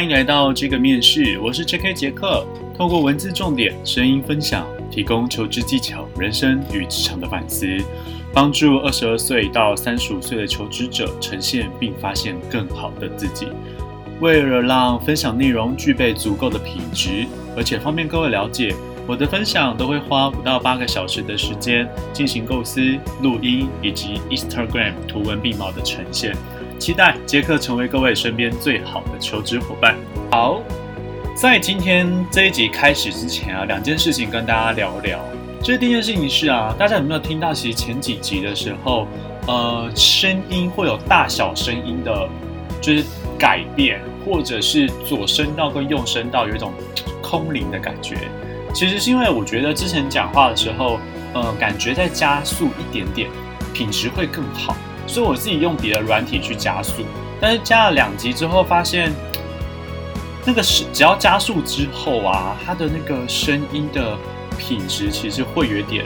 欢迎来到这个面试，我是 J.K. 杰克，透过文字重点、声音分享，提供求职技巧、人生与职场的反思，帮助二十二岁到三十五岁的求职者呈现并发现更好的自己。为了让分享内容具备足够的品质，而且方便各位了解，我的分享都会花五到八个小时的时间进行构思、录音以及 Instagram 图文并茂的呈现。期待杰克成为各位身边最好的求职伙伴。好，在今天这一集开始之前啊，两件事情跟大家聊聊。这第一件事情是啊，大家有没有听到？其实前几集的时候，呃，声音会有大小声音的，就是改变。或者是左声道跟右声道有一种空灵的感觉，其实是因为我觉得之前讲话的时候，呃，感觉再加速一点点，品质会更好，所以我自己用别的软体去加速，但是加了两集之后发现，那个是只要加速之后啊，它的那个声音的品质其实会有点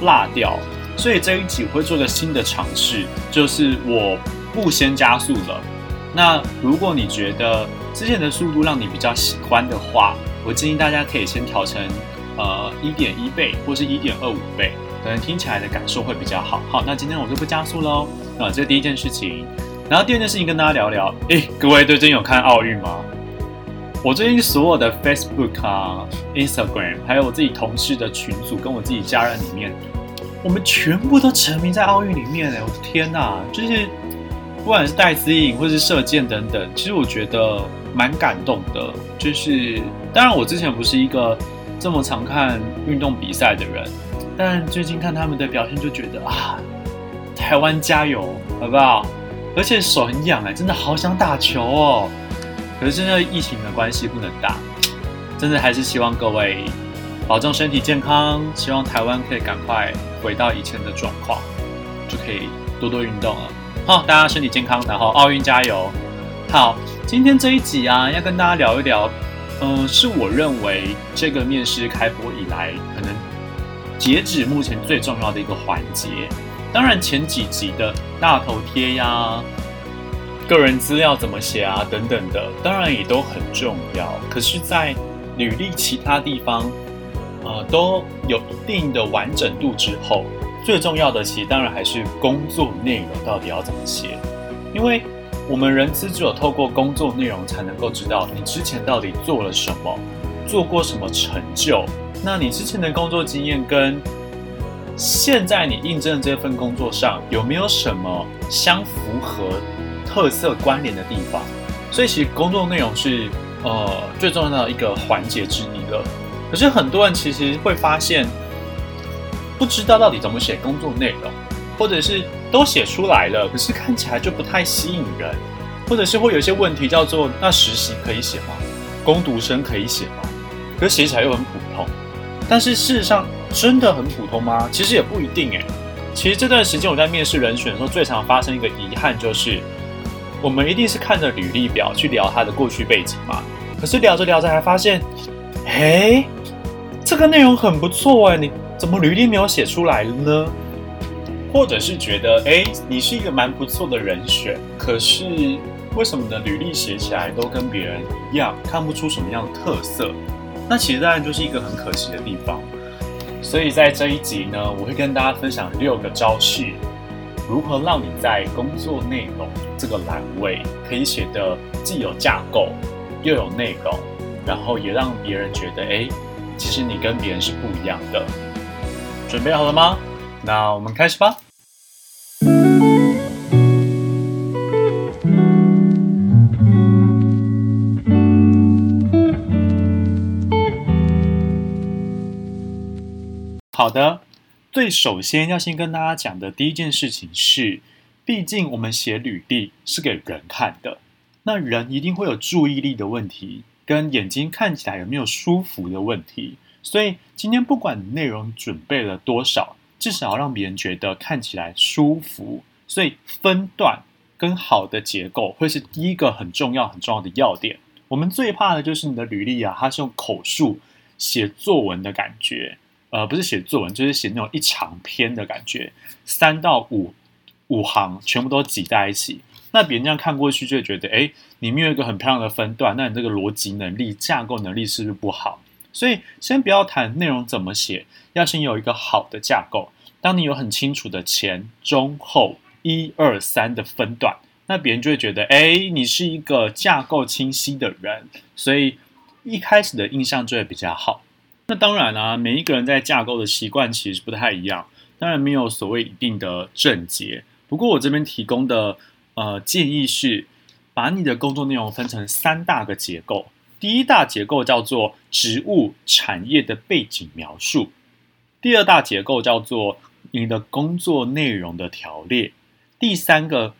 落掉，所以这一集我会做个新的尝试，就是我不先加速了。那如果你觉得之前的速度让你比较喜欢的话，我建议大家可以先调成呃一点一倍或是一点二五倍，可能听起来的感受会比较好。好，那今天我就不加速喽。啊，这是第一件事情。然后第二件事情跟大家聊聊，诶，各位最近有看奥运吗？我最近所有的 Facebook 啊、Instagram，还有我自己同事的群组，跟我自己家人里面，我们全部都沉迷在奥运里面哎！我的天哪，就是。不管是戴资颖或是射箭等等，其实我觉得蛮感动的。就是当然，我之前不是一个这么常看运动比赛的人，但最近看他们的表现，就觉得啊，台湾加油，好不好？而且手很痒哎，真的好想打球哦。可是现在疫情的关系不能打，真的还是希望各位保重身体健康，希望台湾可以赶快回到以前的状况，就可以多多运动了。好，大家身体健康，然后奥运加油。好，今天这一集啊，要跟大家聊一聊，嗯，是我认为这个面试开播以来，可能截止目前最重要的一个环节。当然，前几集的大头贴呀、个人资料怎么写啊等等的，当然也都很重要。可是，在履历其他地方，呃，都有一定的完整度之后。最重要的，其实当然还是工作内容到底要怎么写，因为我们人资只有透过工作内容，才能够知道你之前到底做了什么，做过什么成就。那你之前的工作经验跟现在你应征的这份工作上有没有什么相符合、特色关联的地方？所以其实工作内容是呃最重要的一个环节之一了。可是很多人其实会发现。不知道到底怎么写工作内容，或者是都写出来了，可是看起来就不太吸引人，或者是会有一些问题，叫做那实习可以写吗？攻读生可以写吗？可是写起来又很普通。但是事实上真的很普通吗？其实也不一定诶。其实这段时间我在面试人选的时候，最常发生一个遗憾就是，我们一定是看着履历表去聊他的过去背景嘛。可是聊着聊着还发现，哎，这个内容很不错哎，你。怎么履历没有写出来呢？或者是觉得，哎，你是一个蛮不错的人选，可是为什么你的？履历写起来都跟别人一样，看不出什么样的特色？那其实当然就是一个很可惜的地方。所以在这一集呢，我会跟大家分享六个招式，如何让你在工作内容这个栏位可以写的既有架构又有内容，然后也让别人觉得，哎，其实你跟别人是不一样的。准备好了吗？那我们开始吧。好的，最首先要先跟大家讲的第一件事情是，毕竟我们写履历是给人看的，那人一定会有注意力的问题，跟眼睛看起来有没有舒服的问题。所以今天不管你内容准备了多少，至少要让别人觉得看起来舒服。所以分段跟好的结构会是第一个很重要很重要的要点。我们最怕的就是你的履历啊，它是用口述写作文的感觉，呃，不是写作文，就是写那种一长篇的感觉，三到五五行全部都挤在一起，那别人这样看过去就会觉得，哎，你没有一个很漂亮的分段，那你这个逻辑能力、架构能力是不是不好？所以先不要谈内容怎么写，要先有一个好的架构。当你有很清楚的前、中、后一二三的分段，那别人就会觉得，哎，你是一个架构清晰的人，所以一开始的印象就会比较好。那当然啦，每一个人在架构的习惯其实不太一样，当然没有所谓一定的正解。不过我这边提供的呃建议是，把你的工作内容分成三大个结构。第一大结构叫做职务产业的背景描述，第二大结构叫做你的工作内容的条列，第三个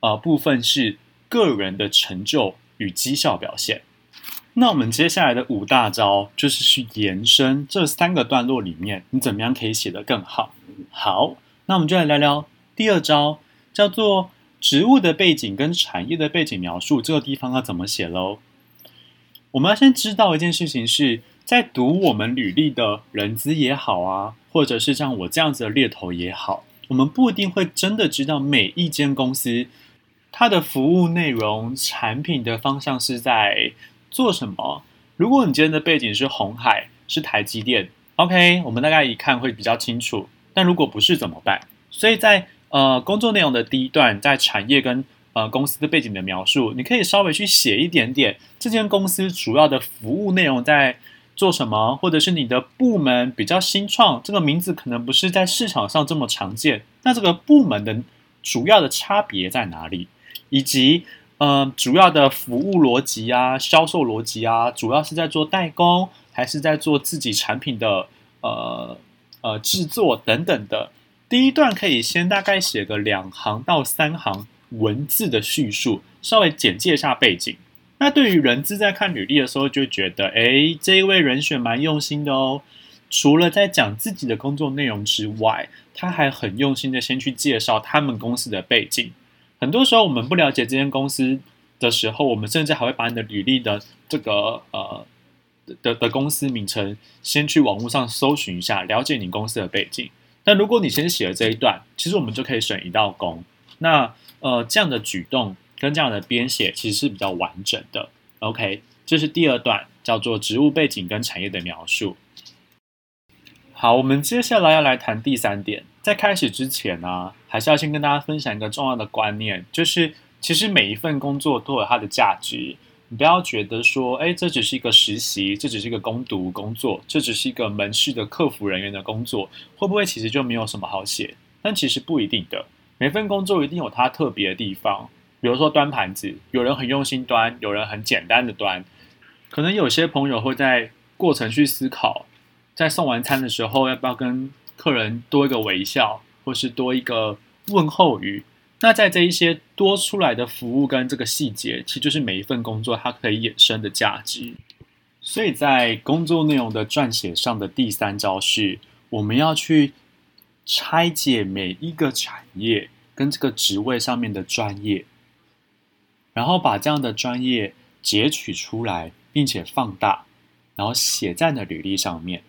呃部分是个人的成就与绩效表现。那我们接下来的五大招就是去延伸这三个段落里面，你怎么样可以写得更好？好，那我们就来聊聊第二招，叫做职务的背景跟产业的背景描述，这个地方要怎么写喽？我们要先知道一件事情，是在读我们履历的人资也好啊，或者是像我这样子的猎头也好，我们不一定会真的知道每一间公司它的服务内容、产品的方向是在。做什么？如果你今天的背景是红海，是台积电，OK，我们大概一看会比较清楚。但如果不是怎么办？所以在呃工作内容的第一段，在产业跟呃公司的背景的描述，你可以稍微去写一点点这间公司主要的服务内容在做什么，或者是你的部门比较新创，这个名字可能不是在市场上这么常见。那这个部门的主要的差别在哪里？以及嗯，主要的服务逻辑啊，销售逻辑啊，主要是在做代工，还是在做自己产品的呃呃制作等等的。第一段可以先大概写个两行到三行文字的叙述，稍微简介一下背景。那对于人资在看履历的时候，就觉得哎，这一位人选蛮用心的哦。除了在讲自己的工作内容之外，他还很用心的先去介绍他们公司的背景。很多时候，我们不了解这间公司的时候，我们甚至还会把你的履历的这个呃的的公司名称先去网络上搜寻一下，了解你公司的背景。但如果你先写了这一段，其实我们就可以选一道工。那呃这样的举动跟这样的编写其实是比较完整的。OK，这是第二段，叫做职务背景跟产业的描述。好，我们接下来要来谈第三点。在开始之前呢，还是要先跟大家分享一个重要的观念，就是其实每一份工作都有它的价值。你不要觉得说，哎，这只是一个实习，这只是一个攻读工作，这只是一个门市的客服人员的工作，会不会其实就没有什么好写？但其实不一定的，每份工作一定有它特别的地方。比如说端盘子，有人很用心端，有人很简单的端。可能有些朋友会在过程去思考，在送完餐的时候要不要跟。客人多一个微笑，或是多一个问候语，那在这一些多出来的服务跟这个细节，其实就是每一份工作它可以衍生的价值。所以在工作内容的撰写上的第三招是，我们要去拆解每一个产业跟这个职位上面的专业，然后把这样的专业截取出来，并且放大，然后写在你的履历上面。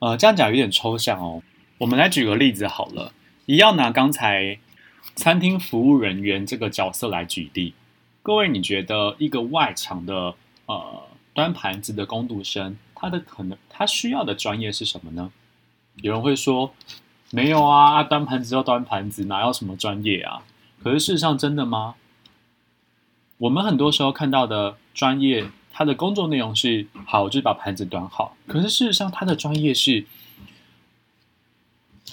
呃，这样讲有点抽象哦。我们来举个例子好了，一样拿刚才餐厅服务人员这个角色来举例。各位，你觉得一个外场的呃端盘子的工读生，他的可能他需要的专业是什么呢？有人会说，没有啊，端盘子要端盘子，哪有什么专业啊？可是事实上真的吗？我们很多时候看到的专业，他的工作内容是好，就是把盘子端好。可是事实上，他的专业是。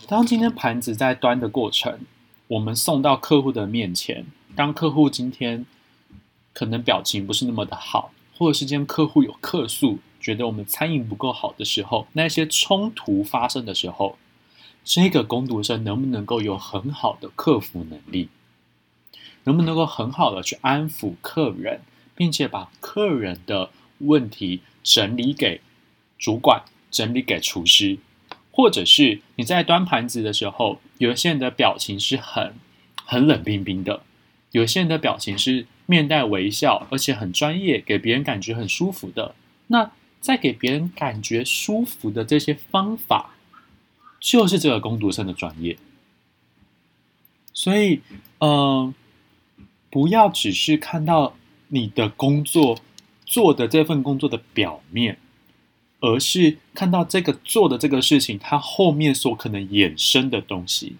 当今天盘子在端的过程，我们送到客户的面前。当客户今天可能表情不是那么的好，或者是今天客户有客诉，觉得我们餐饮不够好的时候，那些冲突发生的时候，这个工读生能不能够有很好的克服能力？能不能够很好的去安抚客人，并且把客人的问题整理给主管，整理给厨师？或者是你在端盘子的时候，有些人的表情是很很冷冰冰的，有些人的表情是面带微笑，而且很专业，给别人感觉很舒服的。那在给别人感觉舒服的这些方法，就是这个攻读生的专业。所以，嗯，不要只是看到你的工作做的这份工作的表面，而是看到这个做的这个事情它后面所可能衍生的东西。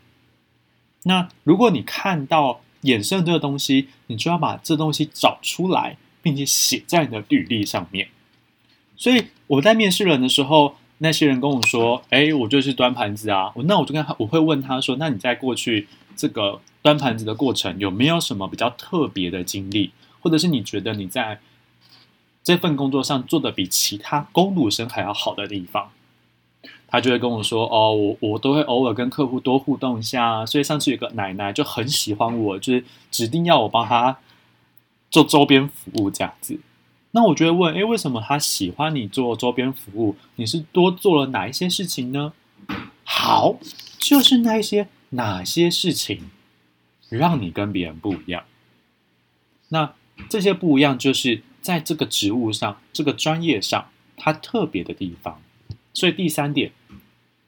那如果你看到衍生这个东西，你就要把这东西找出来，并且写在你的履历上面。所以我在面试人的时候，那些人跟我说：“哎，我就是端盘子啊。”那我就跟他，我会问他说：“那你在过去这个端盘子的过程，有没有什么比较特别的经历，或者是你觉得你在这份工作上做的比其他工读生还要好的地方？”他就会跟我说：“哦，我我都会偶尔跟客户多互动一下，所以上次有个奶奶就很喜欢我，就是指定要我帮他做周边服务这样子。”那我就会问，哎，为什么他喜欢你做周边服务？你是多做了哪一些事情呢？好，就是那一些哪些事情让你跟别人不一样？那这些不一样，就是在这个职务上、这个专业上，它特别的地方。所以第三点，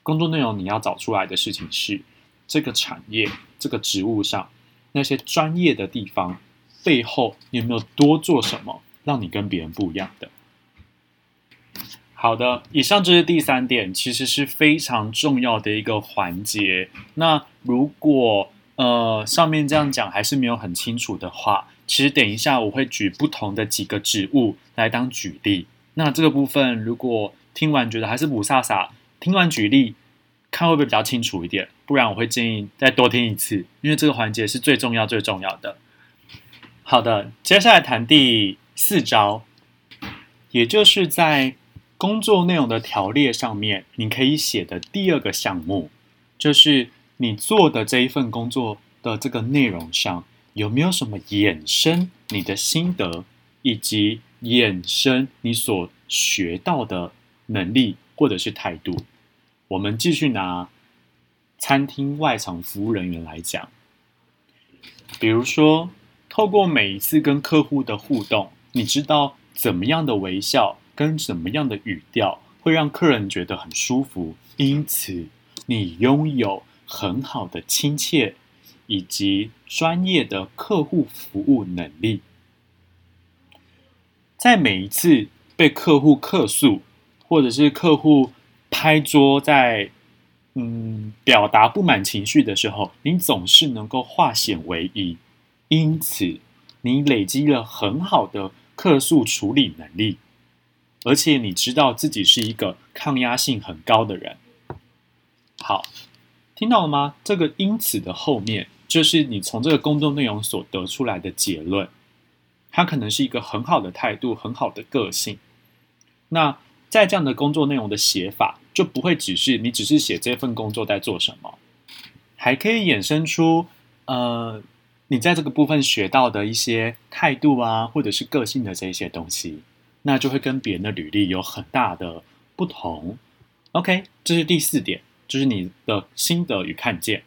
工作内容你要找出来的事情是，这个产业、这个职务上那些专业的地方背后，有没有多做什么？让你跟别人不一样的。好的，以上就是第三点，其实是非常重要的一个环节。那如果呃上面这样讲还是没有很清楚的话，其实等一下我会举不同的几个职务来当举例。那这个部分如果听完觉得还是不飒飒，听完举例看会不会比较清楚一点？不然我会建议再多听一次，因为这个环节是最重要最重要的。好的，接下来谈第。四招，也就是在工作内容的条列上面，你可以写的第二个项目，就是你做的这一份工作的这个内容上有没有什么衍生你的心得，以及衍生你所学到的能力或者是态度。我们继续拿餐厅外场服务人员来讲，比如说，透过每一次跟客户的互动。你知道怎么样的微笑跟怎么样的语调会让客人觉得很舒服，因此你拥有很好的亲切以及专业的客户服务能力。在每一次被客户客诉或者是客户拍桌在嗯表达不满情绪的时候，你总是能够化险为夷，因此你累积了很好的。客诉处理能力，而且你知道自己是一个抗压性很高的人。好，听到了吗？这个因此的后面，就是你从这个工作内容所得出来的结论。它可能是一个很好的态度，很好的个性。那在这样的工作内容的写法，就不会只是你只是写这份工作在做什么，还可以衍生出呃。你在这个部分学到的一些态度啊，或者是个性的这一些东西，那就会跟别人的履历有很大的不同。OK，这是第四点，就是你的心得与看见。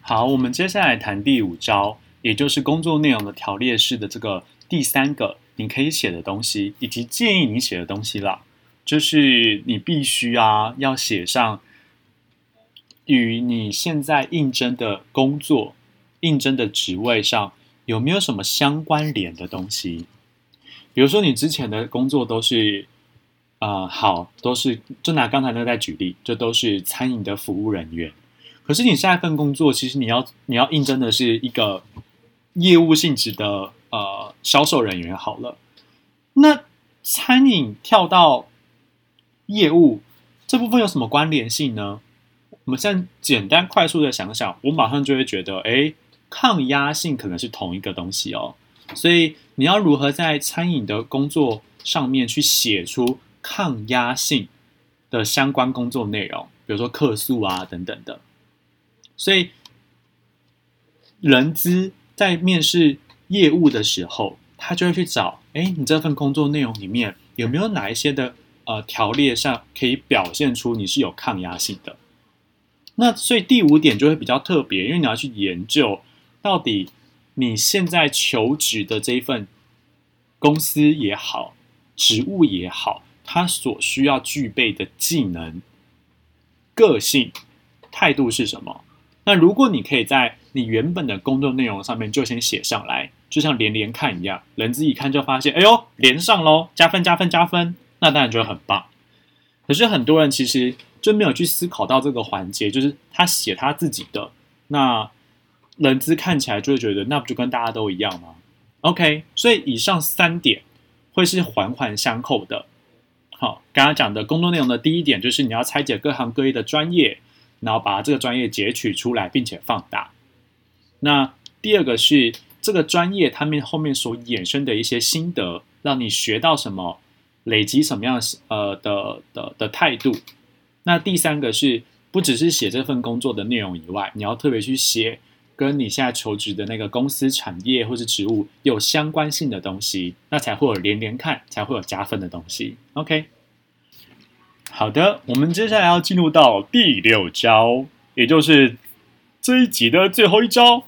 好，我们接下来谈第五招，也就是工作内容的条列式的这个第三个你可以写的东西，以及建议你写的东西啦，就是你必须啊要写上与你现在应征的工作。应征的职位上有没有什么相关联的东西？比如说你之前的工作都是，啊好，都是就拿刚才那个在举例，这都是餐饮的服务人员。可是你下一份工作，其实你要你要应征的是一个业务性质的呃销售人员。好了，那餐饮跳到业务这部分有什么关联性呢？我们现在简单快速的想想，我马上就会觉得，哎。抗压性可能是同一个东西哦，所以你要如何在餐饮的工作上面去写出抗压性的相关工作内容，比如说客诉啊等等的。所以人资在面试业务的时候，他就会去找，哎，你这份工作内容里面有没有哪一些的呃条列上可以表现出你是有抗压性的？那所以第五点就会比较特别，因为你要去研究。到底你现在求职的这一份公司也好，职务也好，它所需要具备的技能、个性、态度是什么？那如果你可以在你原本的工作内容上面就先写上来，就像连连看一样，人资一看就发现，哎呦，连上喽，加分加分加分，那当然就很棒。可是很多人其实就没有去思考到这个环节，就是他写他自己的，那人资看起来就会觉得，那不就跟大家都一样吗？OK，所以以上三点会是环环相扣的。好，刚刚讲的工作内容的第一点就是你要拆解各行各业的专业，然后把这个专业截取出来，并且放大。那第二个是这个专业他们后面所衍生的一些心得，让你学到什么，累积什么样呃的的的态度。那第三个是不只是写这份工作的内容以外，你要特别去写跟你现在求职的那个公司、产业或是职务有相关性的东西，那才会有连连看，才会有加分的东西。OK，好的，我们接下来要进入到第六招，也就是这一集的最后一招。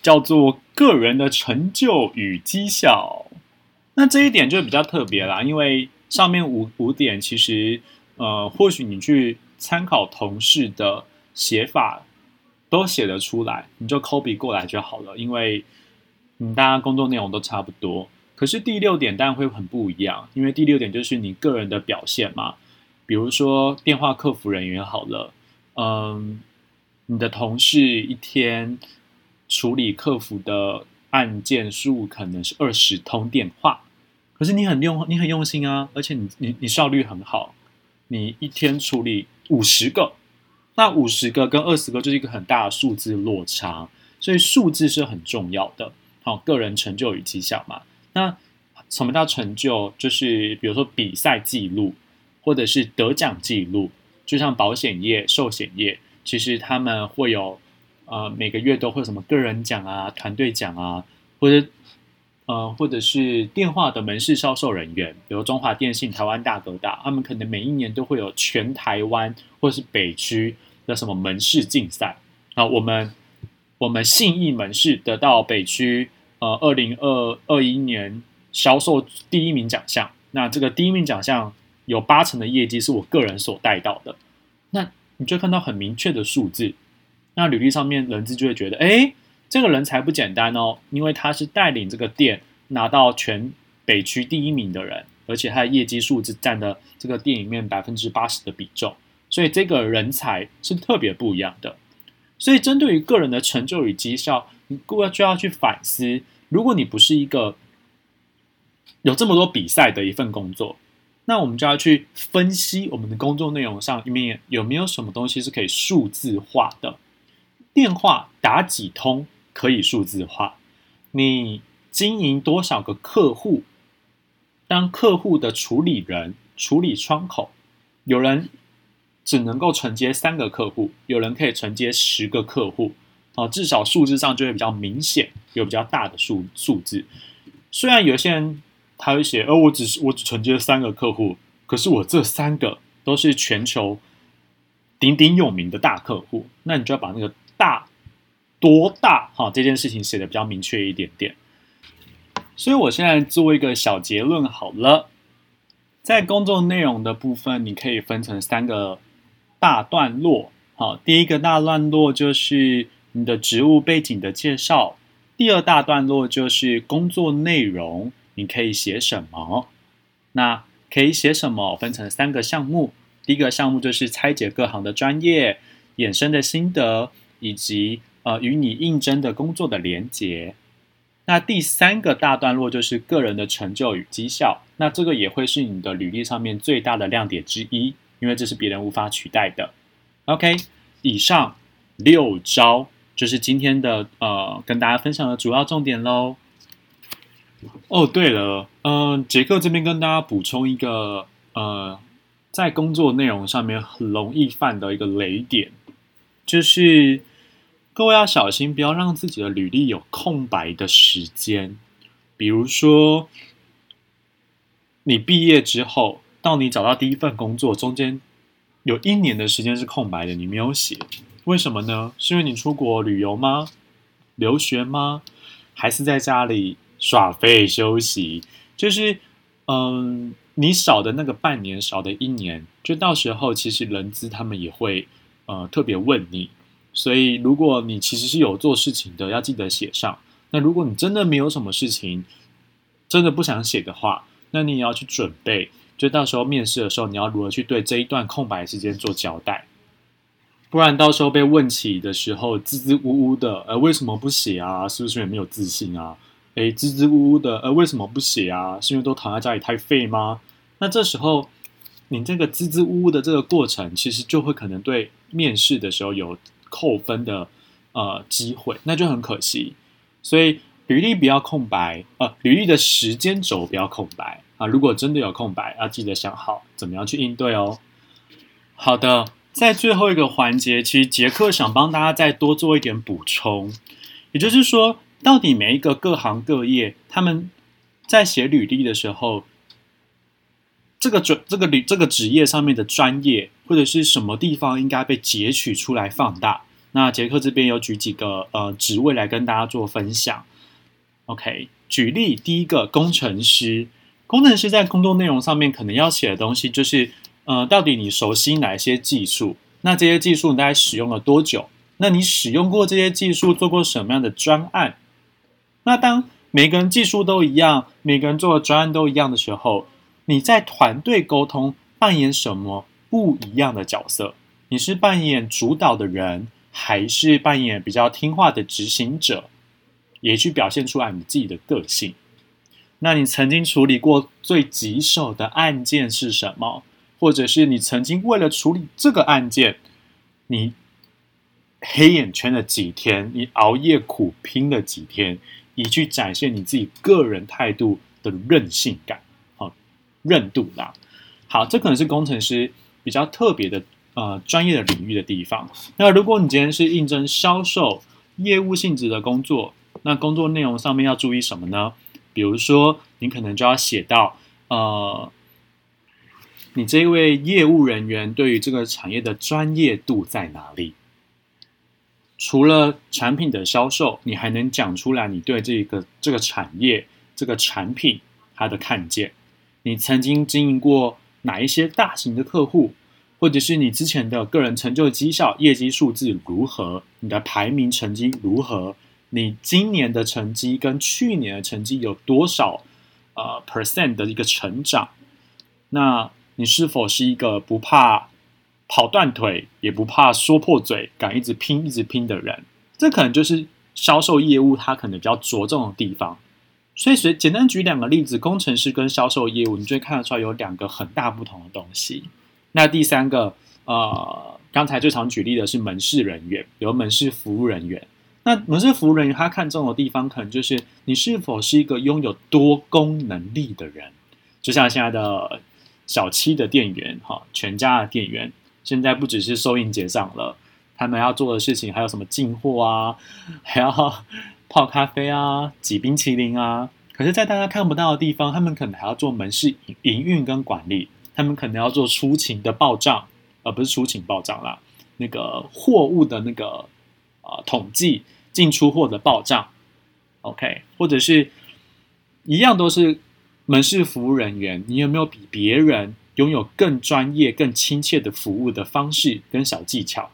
叫做个人的成就与绩效，那这一点就比较特别啦，因为上面五五点其实，呃，或许你去参考同事的写法都写得出来，你就 copy 过来就好了，因为嗯，大家工作内容都差不多。可是第六点当然会很不一样，因为第六点就是你个人的表现嘛，比如说电话客服人员好了，嗯，你的同事一天。处理客服的案件数可能是二十通电话，可是你很用你很用心啊，而且你你你效率很好，你一天处理五十个，那五十个跟二十个就是一个很大的数字落差，所以数字是很重要的。好，个人成就与绩效嘛，那什么叫成就？就是比如说比赛记录，或者是得奖记录，就像保险业、寿险业，其实他们会有。呃，每个月都会什么个人奖啊、团队奖啊，或者呃，或者是电话的门市销售人员，比如中华电信、台湾大哥大，他们可能每一年都会有全台湾或是北区的什么门市竞赛啊。我们我们信义门市得到北区呃二零二二一年销售第一名奖项，那这个第一名奖项有八成的业绩是我个人所带到的，那你就看到很明确的数字。那履历上面人资就会觉得，哎，这个人才不简单哦，因为他是带领这个店拿到全北区第一名的人，而且他的业绩数字占的这个店里面百分之八十的比重，所以这个人才是特别不一样的。所以针对于个人的成就与绩效，你过要就要去反思，如果你不是一个有这么多比赛的一份工作，那我们就要去分析我们的工作内容上面有没有什么东西是可以数字化的。电话打几通可以数字化？你经营多少个客户？当客户的处理人处理窗口，有人只能够承接三个客户，有人可以承接十个客户，啊，至少数字上就会比较明显，有比较大的数数字。虽然有些人他会写，而我只是我只承接三个客户，可是我这三个都是全球鼎鼎有名的大客户，那你就要把那个。大多大？哈，这件事情写的比较明确一点点。所以我现在做一个小结论好了，在工作内容的部分，你可以分成三个大段落。好，第一个大段落就是你的职务背景的介绍，第二大段落就是工作内容，你可以写什么？那可以写什么？分成三个项目。第一个项目就是拆解各行的专业衍生的心得。以及呃与你应征的工作的连结。那第三个大段落就是个人的成就与绩效，那这个也会是你的履历上面最大的亮点之一，因为这是别人无法取代的。OK，以上六招就是今天的呃跟大家分享的主要重点喽。哦，对了，嗯，杰克这边跟大家补充一个呃，在工作内容上面很容易犯的一个雷点。就是各位要小心，不要让自己的履历有空白的时间。比如说，你毕业之后到你找到第一份工作，中间有一年的时间是空白的，你没有写，为什么呢？是因为你出国旅游吗？留学吗？还是在家里耍废休息？就是，嗯，你少的那个半年，少的一年，就到时候其实人资他们也会。呃，特别问你，所以如果你其实是有做事情的，要记得写上。那如果你真的没有什么事情，真的不想写的话，那你也要去准备，就到时候面试的时候，你要如何去对这一段空白时间做交代，不然到时候被问起的时候，支支吾吾的，呃，为什么不写啊？是不是也没有自信啊？诶，支支吾吾的，呃，为什么不写啊？是因为都躺在家里太废吗？那这时候，你这个支支吾吾的这个过程，其实就会可能对面试的时候有扣分的呃机会，那就很可惜。所以履历不要空白，呃，履历的时间轴不要空白啊。如果真的有空白，要记得想好怎么样去应对哦。好的，在最后一个环节，其实杰克想帮大家再多做一点补充，也就是说，到底每一个各行各业他们在写履历的时候，这个专这个履这个职业上面的专业或者是什么地方应该被截取出来放大。那杰克这边有举几个呃职位来跟大家做分享。OK，举例第一个工程师，工程师在工作内容上面可能要写的东西就是，呃，到底你熟悉哪些技术？那这些技术你大概使用了多久？那你使用过这些技术做过什么样的专案？那当每个人技术都一样，每个人做的专案都一样的时候，你在团队沟通扮演什么不一样的角色？你是扮演主导的人？还是扮演比较听话的执行者，也去表现出来你自己的个性。那你曾经处理过最棘手的案件是什么？或者是你曾经为了处理这个案件，你黑眼圈了几天，你熬夜苦拼了几天，以去展现你自己个人态度的韧性感，好韧度啦。好，这可能是工程师比较特别的。呃，专业的领域的地方。那如果你今天是应征销售业务性质的工作，那工作内容上面要注意什么呢？比如说，你可能就要写到，呃，你这位业务人员对于这个产业的专业度在哪里？除了产品的销售，你还能讲出来你对这个这个产业这个产品它的看见？你曾经经营过哪一些大型的客户？或者是你之前的个人成就绩效、业绩数字如何？你的排名成绩如何？你今年的成绩跟去年的成绩有多少呃 percent 的一个成长？那你是否是一个不怕跑断腿，也不怕说破嘴，敢一直拼、一直拼的人？这可能就是销售业务它可能比较着重的地方。所以，随简单举两个例子，工程师跟销售业务，你就会看得出来有两个很大不同的东西。那第三个，呃，刚才最常举例的是门市人员，有门市服务人员。那门市服务人员他看中的地方，可能就是你是否是一个拥有多功能力的人。就像现在的小七的店员，哈，全家的店员，现在不只是收银结账了，他们要做的事情还有什么进货啊，还要泡咖啡啊，挤冰淇淋啊。可是，在大家看不到的地方，他们可能还要做门市营运跟管理。他们可能要做出勤的报账，而不是出勤报账啦。那个货物的那个啊统计进出货的报账，OK，或者是一样都是门市服务人员，你有没有比别人拥有更专业、更亲切的服务的方式跟小技巧？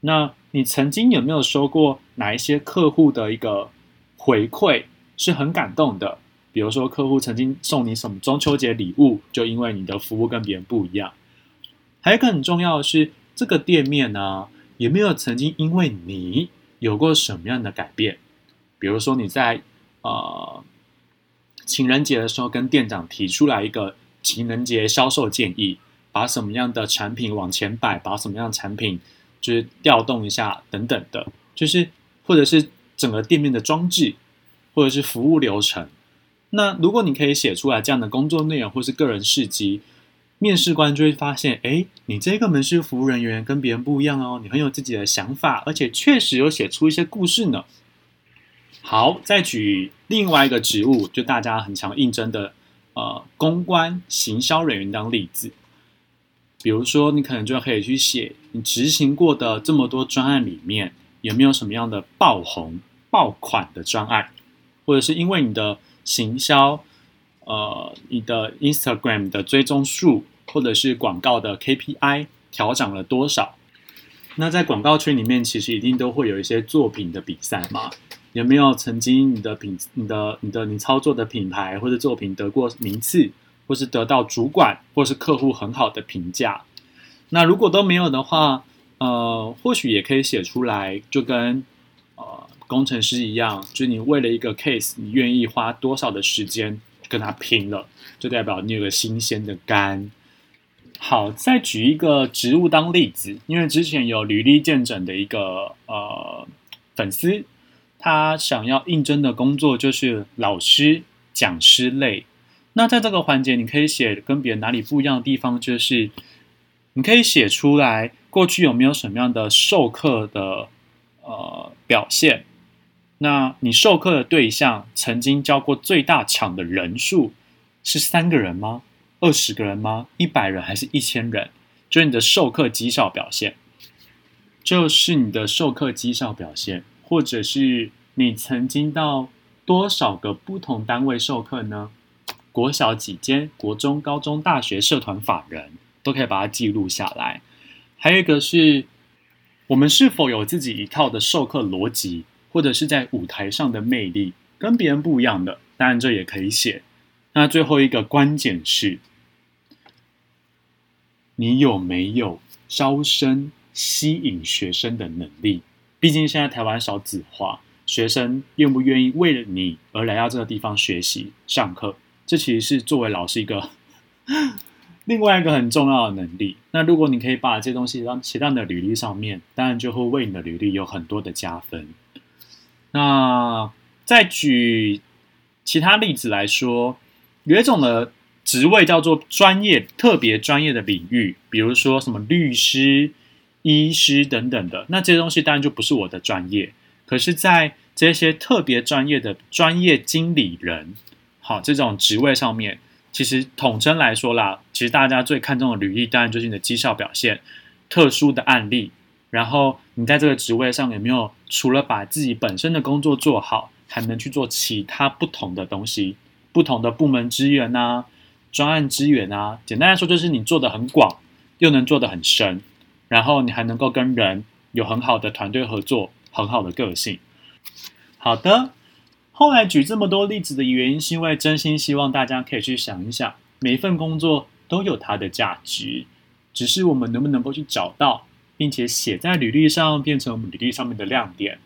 那你曾经有没有收过哪一些客户的一个回馈是很感动的？比如说，客户曾经送你什么中秋节礼物，就因为你的服务跟别人不一样。还有一个很重要的是，这个店面呢，有没有曾经因为你有过什么样的改变？比如说，你在呃情人节的时候跟店长提出来一个情人节销售建议，把什么样的产品往前摆，把什么样的产品就是调动一下等等的，就是或者是整个店面的装置，或者是服务流程。那如果你可以写出来这样的工作内容或是个人事迹，面试官就会发现，哎，你这个门市服务人员跟别人不一样哦，你很有自己的想法，而且确实有写出一些故事呢。好，再举另外一个职务，就大家很常应征的，呃，公关行销人员当例子。比如说，你可能就可以去写你执行过的这么多专案里面，有没有什么样的爆红爆款的专案，或者是因为你的。行销，呃，你的 Instagram 的追踪数，或者是广告的 KPI 调整了多少？那在广告圈里面，其实一定都会有一些作品的比赛嘛？有没有曾经你的品、你的、你的、你操作的品牌或者作品得过名次，或是得到主管或是客户很好的评价？那如果都没有的话，呃，或许也可以写出来，就跟呃工程师一样，就你为了一个 case，你愿意花多少的时间跟他拼了，就代表你有个新鲜的肝。好，再举一个职务当例子，因为之前有履历见证的一个呃粉丝，他想要应征的工作就是老师、讲师类。那在这个环节，你可以写跟别人哪里不一样的地方，就是你可以写出来过去有没有什么样的授课的呃表现。那你授课的对象曾经教过最大场的人数是三个人吗？二十个人吗？一百人还是一千人？就是你的授课绩效表现，就是你的授课绩效表现，或者是你曾经到多少个不同单位授课呢？国小几间？国中、高中、大学社团法人都可以把它记录下来。还有一个是，我们是否有自己一套的授课逻辑，或者是在舞台上的魅力跟别人不一样的？当然这也可以写。那最后一个关键是，你有没有招生吸引学生的能力？毕竟现在台湾少子化，学生愿不愿意为了你而来到这个地方学习上课？这其实是作为老师一个 另外一个很重要的能力。那如果你可以把这东西让写到你的履历上面，当然就会为你的履历有很多的加分。那再举其他例子来说。有一种的职位叫做专业、特别专业的领域，比如说什么律师、医师等等的。那这些东西当然就不是我的专业。可是，在这些特别专业的专业经理人，好这种职位上面，其实统称来说啦，其实大家最看重的履历，当然就是你的绩效表现、特殊的案例，然后你在这个职位上有没有除了把自己本身的工作做好，还能去做其他不同的东西。不同的部门资源啊，专案资源啊，简单来说就是你做的很广，又能做的很深，然后你还能够跟人有很好的团队合作，很好的个性。好的，后来举这么多例子的原因，是因为真心希望大家可以去想一想，每一份工作都有它的价值，只是我们能不能够去找到，并且写在履历上，变成我们履历上面的亮点，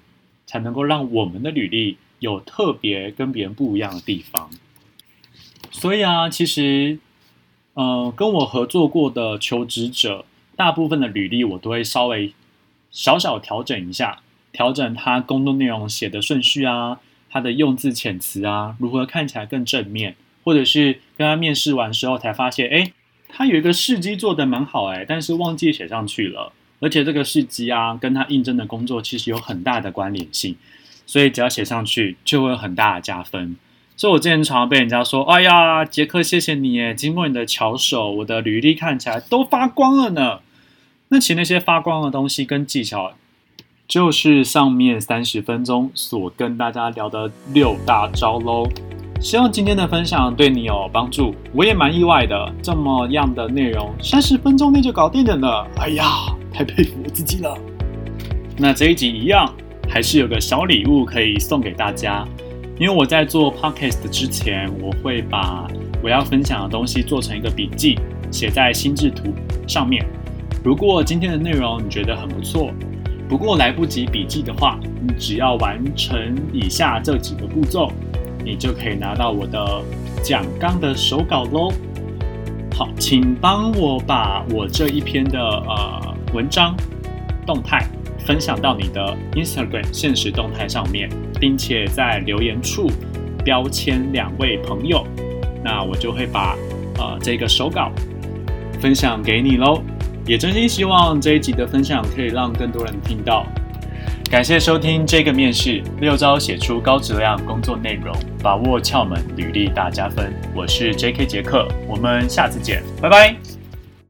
才能够让我们的履历有特别跟别人不一样的地方。所以啊，其实，呃，跟我合作过的求职者，大部分的履历我都会稍微小小调整一下，调整他工作内容写的顺序啊，他的用字遣词啊，如何看起来更正面，或者是跟他面试完之后才发现，哎，他有一个事迹做的蛮好哎，但是忘记写上去了，而且这个事迹啊，跟他应征的工作其实有很大的关联性，所以只要写上去，就会有很大的加分。所以我之前常常被人家说：“哎呀，杰克，谢谢你耶！经过你的巧手，我的履历看起来都发光了呢。”那其实那些发光的东西跟技巧，就是上面三十分钟所跟大家聊的六大招喽。希望今天的分享对你有帮助。我也蛮意外的，这么样的内容三十分钟内就搞定了呢。哎呀，太佩服我自己了。那这一集一样，还是有个小礼物可以送给大家。因为我在做 podcast 之前，我会把我要分享的东西做成一个笔记，写在心智图上面。如果今天的内容你觉得很不错，不过来不及笔记的话，你只要完成以下这几个步骤，你就可以拿到我的讲纲的手稿喽。好，请帮我把我这一篇的呃文章动态。分享到你的 Instagram 现实动态上面，并且在留言处标签两位朋友，那我就会把呃这个手稿分享给你喽。也真心希望这一集的分享可以让更多人听到。感谢收听这个面试六招写出高质量工作内容，把握窍门，履历大加分。我是 J.K. 杰克，我们下次见，拜拜。